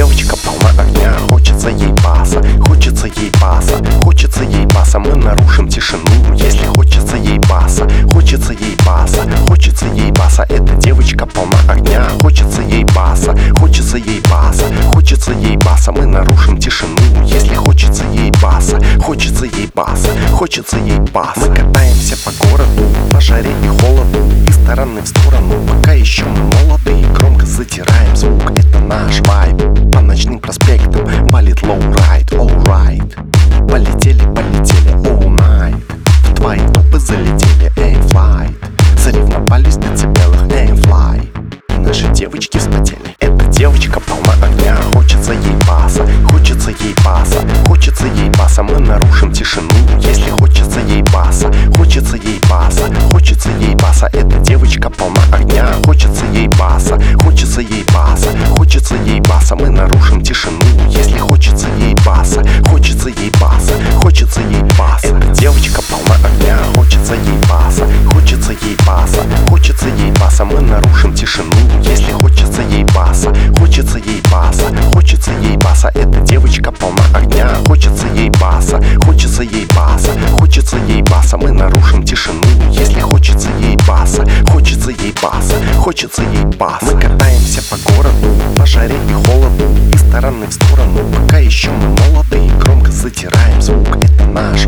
Девочка полна огня, хочется ей баса Хочется ей баса, хочется ей баса Мы нарушим тишину, если хочется ей баса Хочется ей баса, хочется ей баса Эта девочка полна огня, хочется ей баса Хочется ей баса, хочется ей баса Мы нарушим тишину, если хочется ей баса Хочется ей баса, хочется ей баса Мы катаемся по городу, по жаре и холоду Из стороны в сторону, пока еще мы молоды Громко затираем звук, это наш вайб по ночным проспектам валит lowride, alright Полетели, полетели, all night В твои тупы залетели, эй, flight Соревновались в децибелах, эй, И наши девочки вспотели. Эта девочка полна огня, хочется ей баса Хочется ей баса, хочется ей баса. Мы нарушим тишину, если хочется ей баса Хочется ей баса, хочется ей баса. Эта девочка полна огня, хочется ей баса. Хочется ей хочется ей баса Мы нарушим тишину, если хочется ей баса Хочется ей баса, хочется ей баса Эта девочка полна огня, хочется ей баса Хочется ей баса, хочется ей баса Мы нарушим тишину, если хочется ей баса Хочется ей баса, хочется ей баса Эта девочка полна огня, хочется ей баса Хочется ей баса, хочется ей баса Мы нарушим тишину, если хочется ей баса Хочется ей баса, хочется ей баса Мы катаемся по городу, жаре и холоду Из стороны в сторону, пока еще мы молоды Громко затираем звук, это наш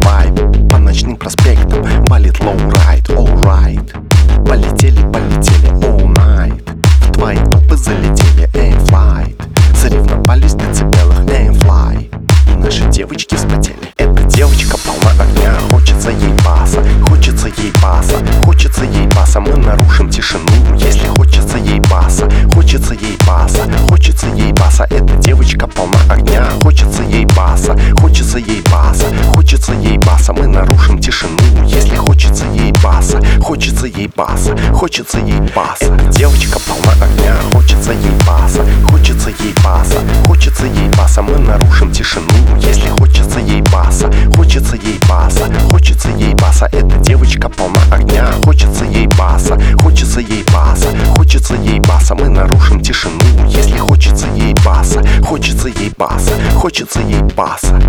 баса Мы нарушим тишину, если хочется ей баса Хочется ей баса, хочется ей баса Эта девочка полна огня, хочется ей баса Хочется ей баса, хочется ей баса Мы нарушим тишину, если хочется ей баса Хочется ей баса, хочется ей баса Эта девочка полна огня, хочется ей баса Хочется ей баса, хочется ей баса Мы нарушим тишину, если хочется ей баса Хочется ей баса, хочется ей баса